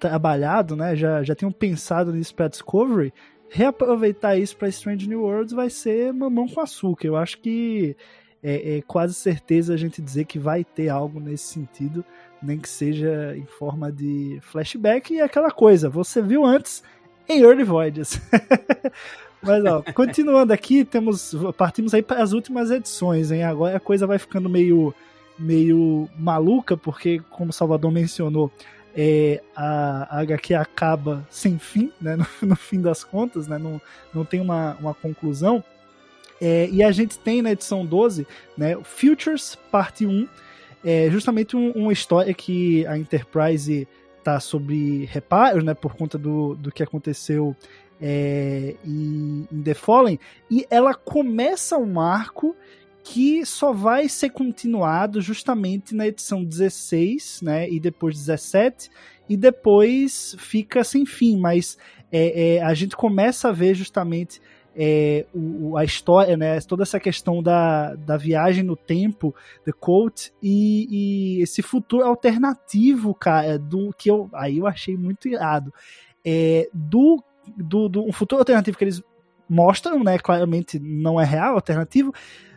trabalhado, né? Já, já tinham pensado nisso pra Discovery, reaproveitar isso pra Strange New Worlds vai ser mamão com açúcar. Eu acho que é, é quase certeza a gente dizer que vai ter algo nesse sentido nem que seja em forma de flashback e aquela coisa, você viu antes em Early Voyages. Mas ó, continuando aqui, temos partimos aí para as últimas edições, hein? Agora a coisa vai ficando meio meio maluca, porque como Salvador mencionou, é, a, a HQ acaba sem fim, né? No, no, fim das contas, né? Não, não tem uma, uma conclusão. É, e a gente tem na edição 12, né, Futures, parte 1, é justamente um, uma história que a Enterprise tá sobre reparos, né, por conta do, do que aconteceu é, em, em The Fallen, e ela começa um arco que só vai ser continuado justamente na edição 16, né, e depois 17, e depois fica sem fim, mas é, é, a gente começa a ver justamente é, o, a história, né, toda essa questão da, da viagem no tempo, The Quote, e, e esse futuro alternativo, cara, do que eu aí eu achei muito irado. É, do, do, do um futuro alternativo que eles mostram, né, claramente não é real, alternativo,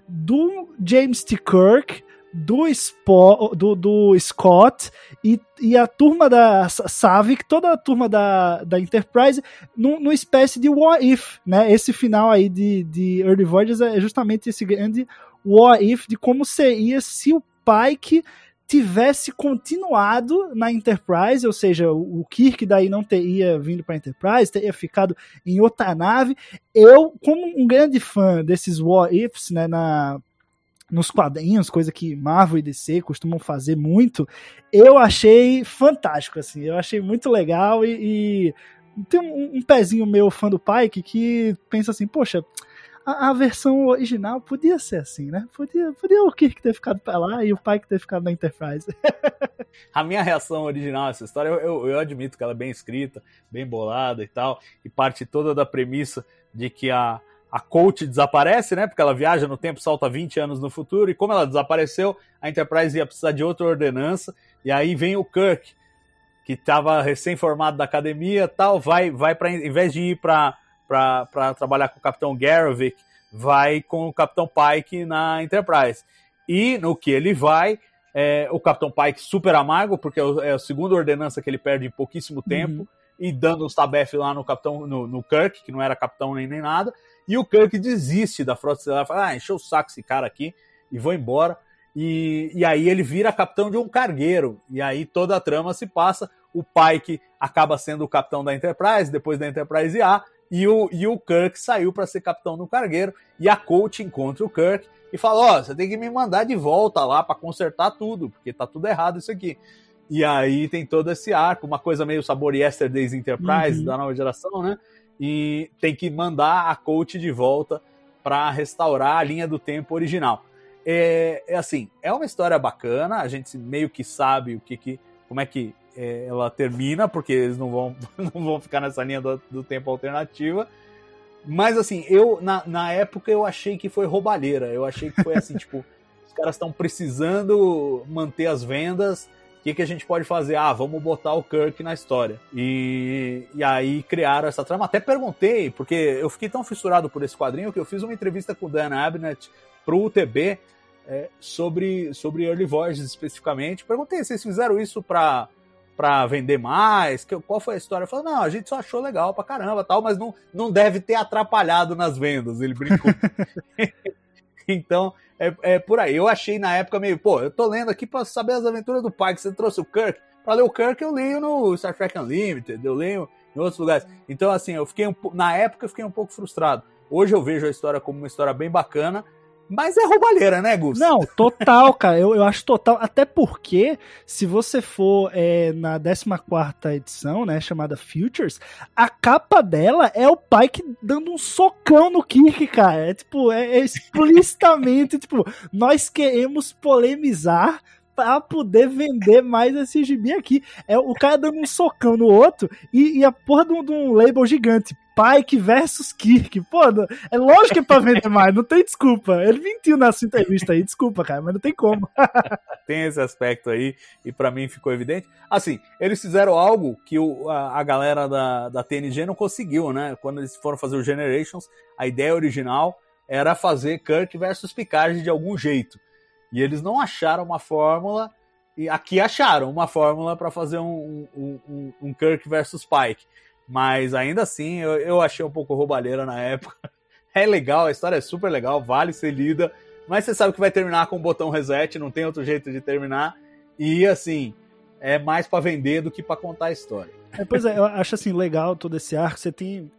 do James T. Kirk, do, Spo, do, do Scott e, e a turma da Savic, toda a turma da, da Enterprise, numa espécie de what if, né? Esse final aí de, de Early Voyages é justamente esse grande what if de como seria se o Pike tivesse continuado na Enterprise, ou seja, o Kirk daí não teria vindo para a Enterprise, teria ficado em outra nave. Eu, como um grande fã desses what ifs, né, na nos quadrinhos, coisa que Marvel e DC costumam fazer muito, eu achei fantástico, assim, eu achei muito legal e, e tem um, um, pezinho meu fã do Pike que pensa assim, poxa, a, a, versão original podia ser assim, né? Podia, podia o Kirk ter ficado pra lá e o Pike ter ficado na Enterprise. a minha reação original a essa história, eu, eu, eu admito que ela é bem escrita, bem bolada e tal, e parte toda da premissa de que a a coach desaparece, né? Porque ela viaja no tempo, salta 20 anos no futuro, e como ela desapareceu, a Enterprise ia precisar de outra ordenança, e aí vem o Kirk, que estava recém-formado da academia tal, vai, vai para em vez de ir para trabalhar com o Capitão Garovic, vai com o Capitão Pike na Enterprise. E no que ele vai, é, o Capitão Pike super amargo, porque é a segunda ordenança que ele perde em pouquíssimo tempo, uhum. e dando os tabef lá no Capitão, no, no Kirk, que não era capitão nem, nem nada, e o Kirk desiste da Frota Estelar, fala, ah, encheu o saco esse cara aqui e vou embora. E, e aí ele vira capitão de um cargueiro. E aí toda a trama se passa. O Pike acaba sendo o capitão da Enterprise, depois da Enterprise A, e o, e o Kirk saiu para ser capitão do cargueiro. E a coach encontra o Kirk e fala: Ó, oh, você tem que me mandar de volta lá para consertar tudo, porque tá tudo errado isso aqui. E aí tem todo esse arco, uma coisa meio sabor Yesterday's Enterprise uhum. da nova geração, né? e tem que mandar a coach de volta para restaurar a linha do tempo original. É, é, assim, é uma história bacana, a gente meio que sabe o que, que como é que é, ela termina, porque eles não vão, não vão ficar nessa linha do, do tempo alternativa. Mas assim, eu na, na época eu achei que foi roubalheira. Eu achei que foi assim, tipo, os caras estão precisando manter as vendas que, que a gente pode fazer? Ah, vamos botar o Kirk na história. E, e aí criaram essa trama. Até perguntei, porque eu fiquei tão fissurado por esse quadrinho que eu fiz uma entrevista com o Dan Abnett pro UTB é, sobre, sobre Early Voyages especificamente. Perguntei se vocês fizeram isso para para vender mais? Que, qual foi a história? Falou, não, a gente só achou legal pra caramba, tal, mas não, não deve ter atrapalhado nas vendas. Ele brincou. então, é, é, por aí. Eu achei na época meio, pô, eu tô lendo aqui pra saber as aventuras do pai, que você trouxe o Kirk. Pra ler o Kirk eu leio no Star Trek Unlimited, eu leio em outros lugares. Então, assim, eu fiquei um, na época eu fiquei um pouco frustrado. Hoje eu vejo a história como uma história bem bacana Mas é roubalheira, né, Gus? Não, total, cara. Eu, eu acho total. Até porque, se você for é, na 14 edição, né, chamada Futures, a capa dela é o Pike dando um socão no Kirk, cara. É tipo, é, é explicitamente, tipo, nós queremos polemizar pra poder vender mais esse gibi aqui. É o cara dando um socão no outro e, e a porra de um, de um label gigante. Pike versus Kirk. Pô, é lógico que é pra vender mais, não tem desculpa. Ele mentiu nessa entrevista aí, desculpa, cara, mas não tem como. tem esse aspecto aí, e para mim ficou evidente. Assim, eles fizeram algo que o, a, a, galera da, da TNG não conseguiu, né? Quando eles foram fazer o Generations, a ideia original era fazer Kirk versus Picard de algum jeito. E eles não acharam uma fórmula, e aqui acharam uma fórmula para fazer um, um, um, um, Kirk versus Pike. Mas ainda assim, eu, eu achei um pouco roubalheira na época. É legal, a história é super legal, vale ser lida, mas você sabe que vai terminar com o botão reset, não tem outro jeito de terminar. E assim, é mais para vender do que para contar a história. É, pois é, eu acho assim legal todo esse arco. Você tem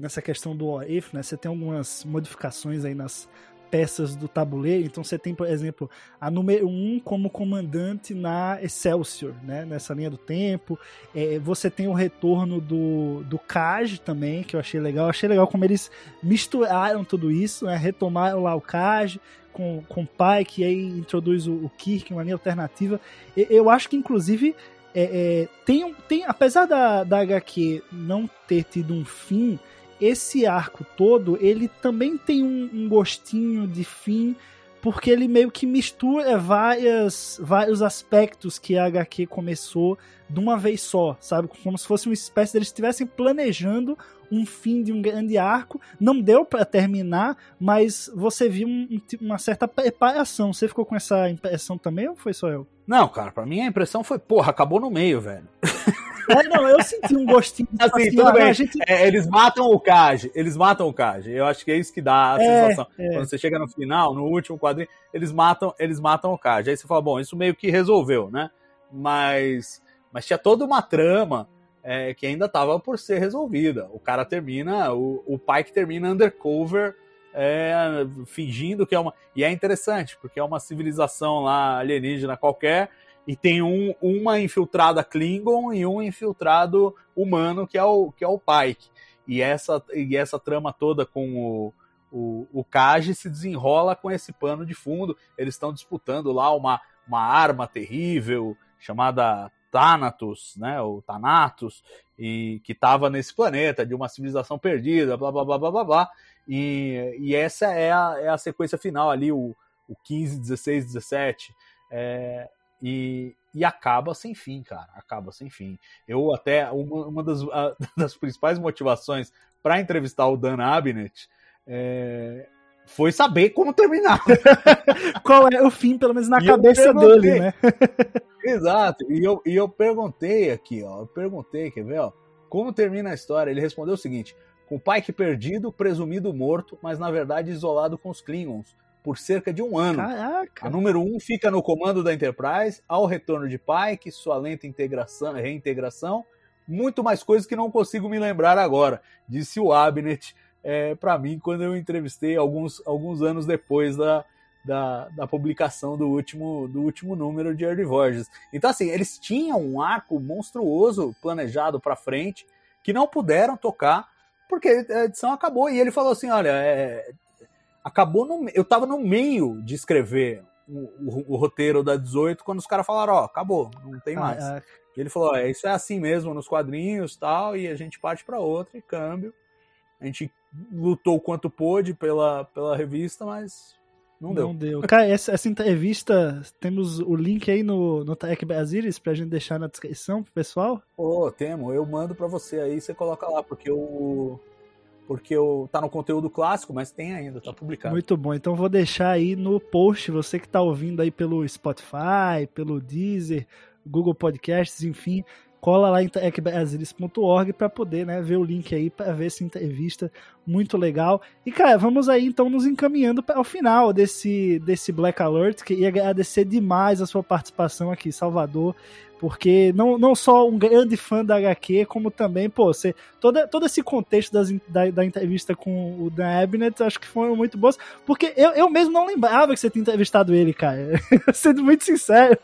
nessa questão do if, né? Você tem algumas modificações aí nas peças do tabuleiro. Então você tem, por exemplo, a número 1 um como comandante na Excelsior, né? nessa linha do tempo. É, você tem o retorno do, do Kaj também, que eu achei legal. Eu achei legal como eles misturaram tudo isso, né? retomaram lá o Kaj com, com o Pike, e aí introduz o, o Kirk, uma linha alternativa. Eu, eu acho que, inclusive, é, é, tem, tem, apesar da, da HQ não ter tido um fim, esse arco todo, ele também tem um, um gostinho de fim, porque ele meio que mistura várias, vários aspectos que a HQ começou de uma vez só, sabe? Como se fosse uma espécie deles estivessem planejando um fim de um grande arco. Não deu para terminar, mas você viu um, uma certa preparação. Você ficou com essa impressão também ou foi só eu? Não, cara, pra mim a impressão foi, porra, acabou no meio, velho. É, não, eu senti um gostinho. Assim, assim tudo bem. Gente... É, eles matam o Kaj, eles matam o Kaj. Eu acho que é isso que dá a é, sensação. É. Quando você chega no final, no último quadrinho, eles matam, eles matam o Kaj. Aí você fala, bom, isso meio que resolveu, né? Mas, mas tinha toda uma trama é, que ainda estava por ser resolvida. O cara termina, o, o pai que termina undercover, é, fingindo que é uma. E é interessante, porque é uma civilização lá alienígena qualquer, e tem um, uma infiltrada Klingon e um infiltrado humano, que é o, que é o Pike. E essa, e essa trama toda com o, o, o Kaji se desenrola com esse pano de fundo. Eles estão disputando lá uma, uma arma terrível chamada Thanatos, né, o Thanatos, e que estava nesse planeta de uma civilização perdida, blá blá blá blá blá blá. E, e essa é a, é a sequência final ali, o, o 15, 16, 17. É, e, e acaba sem fim, cara. Acaba sem fim. Eu até, uma, uma das, a, das principais motivações para entrevistar o Dan Abnett é, foi saber como terminar. Qual é o fim, pelo menos na e cabeça dele, né? Exato. E eu, e eu perguntei aqui, ó. Eu perguntei, quer ver, ó? Como termina a história? Ele respondeu o seguinte: com o Pike perdido, presumido morto, mas na verdade isolado com os Klingons por cerca de um ano. Caraca. A número um fica no comando da Enterprise, ao retorno de Pike, sua lenta integração, reintegração, muito mais coisas que não consigo me lembrar agora, disse o Abnett é, para mim quando eu entrevistei alguns, alguns anos depois da, da, da, publicação do último, do último número de Early Voyages. Então, assim, eles tinham um arco monstruoso planejado para frente que não puderam tocar porque a edição acabou. E ele falou assim: olha, é, acabou no. Eu tava no meio de escrever o, o, o roteiro da 18 quando os caras falaram: ó, acabou, não tem mais. Ah, é. Ele falou: é, isso é assim mesmo nos quadrinhos tal, e a gente parte para outra e câmbio. A gente lutou o quanto pôde pela, pela revista, mas não deu. Não deu. Cara, essa, essa entrevista, temos o link aí no, no Tech Brasilis pra gente deixar na descrição pro pessoal? Ô, oh, temo, eu mando pra você aí, você coloca lá, porque o. Porque o, tá no conteúdo clássico, mas tem ainda, tá publicado. Muito bom, então vou deixar aí no post, você que tá ouvindo aí pelo Spotify, pelo Deezer, Google Podcasts, enfim, cola lá em ecbrasilis.org para poder né, ver o link aí para ver essa entrevista muito legal. E cara, vamos aí então nos encaminhando para o final desse, desse Black Alert, que ia agradecer demais a sua participação aqui, Salvador. Porque não, não só um grande fã da HQ, como também, pô, você, todo, todo esse contexto das, da, da entrevista com o Dan Abnett, acho que foram muito boas, porque eu, eu mesmo não lembrava que você tinha entrevistado ele, cara. Sendo muito sincero.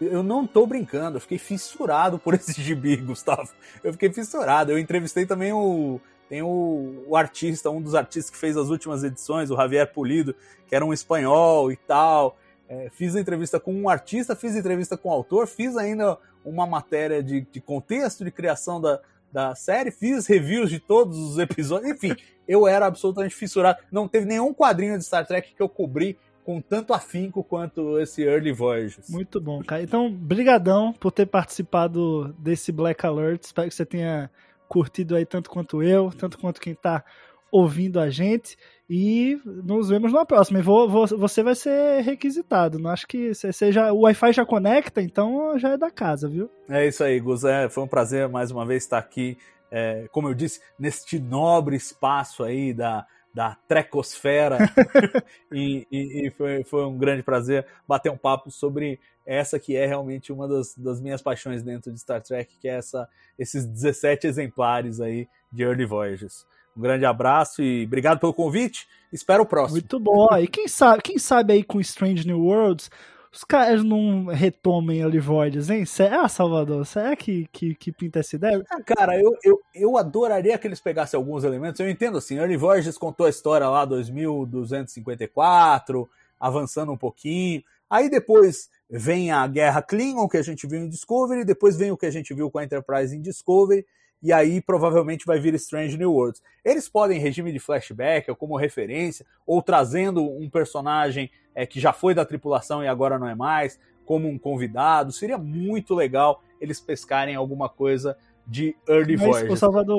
Eu não tô brincando, eu fiquei fissurado por esse gibi, Gustavo. Eu fiquei fissurado. Eu entrevistei também o. Tem o, o artista, um dos artistas que fez as últimas edições, o Javier Pulido, que era um espanhol e tal. É, fiz a entrevista com um artista, fiz entrevista com o autor, fiz ainda uma matéria de, de contexto de criação da, da série, fiz reviews de todos os episódios, enfim, eu era absolutamente fissurado. Não teve nenhum quadrinho de Star Trek que eu cobri com tanto afinco quanto esse Early Voyages. Muito bom, cara. Então, brigadão por ter participado desse Black Alert. Espero que você tenha curtido aí tanto quanto eu, tanto quanto quem tá ouvindo a gente. E nos vemos na próxima. E vou, vou, você vai ser requisitado. Não acho que seja. O Wi-Fi já conecta, então já é da casa, viu? É isso aí, Gus. É, foi um prazer mais uma vez estar aqui. É, como eu disse, neste nobre espaço aí da, da trecosfera. e, e, e foi, foi, um grande prazer bater um papo sobre essa que é realmente uma das, das, minhas paixões dentro de Star Trek, que é essa, esses 17 exemplares aí de Early Voyages. Um grande abraço e obrigado pelo convite. Espero o próximo. Muito bom. E quem sabe, quem sabe aí com Strange New Worlds os caras não retomem Early Voids, hein? Ah, Salvador, será que, que, que pinta essa ideia? Ah, cara, eu, eu, eu adoraria que eles pegassem alguns elementos. Eu entendo assim, Early Voids contou a história lá 2254, avançando um pouquinho. Aí depois vem a Guerra Klingon, que a gente viu em Discovery, depois vem o que a gente viu com a Enterprise em Discovery, e aí provavelmente vai vir Strange New Worlds. Eles podem, em regime de flashback, ou como referência, ou trazendo um personagem é, que já foi da tripulação e agora não é mais, como um convidado. Seria muito legal eles pescarem alguma coisa de Early Voyages.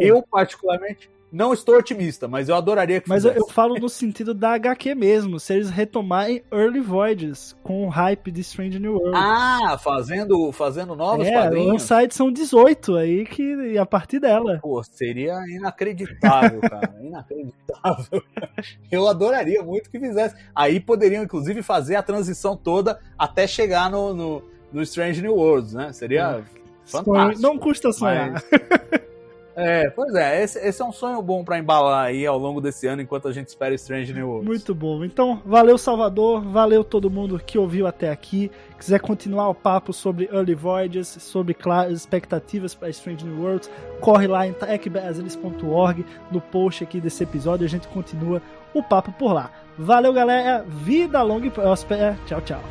Eu, particularmente, não estou otimista, mas eu adoraria que Mas fizesse. eu falo no sentido da HQ mesmo, se eles retomarem Early Voyages com o hype de Strange New World. Ah, fazendo, fazendo novos é, quadrinhos. lançar a edição 18 aí, que a partir dela. Pô, seria inacreditável, cara. inacreditável. Eu adoraria muito que fizesse. Aí poderiam, inclusive, fazer a transição toda até chegar no, no, no Strange New Worlds, né? Seria... É. Fantástico. Não custa sonhar. Mas... É, pois é, esse, esse é um sonho bom para embalar aí ao longo desse ano, enquanto a gente espera Strange New Worlds. Muito bom. Então, valeu Salvador, valeu todo mundo que ouviu até aqui. Quiser continuar o papo sobre Early Voyages, sobre expectativas para Strange New Worlds, corre lá em techbrasilis.org, no post aqui desse episódio, a gente continua o papo por lá. Valeu, galera. Vida longa e próspera. Tchau, tchau.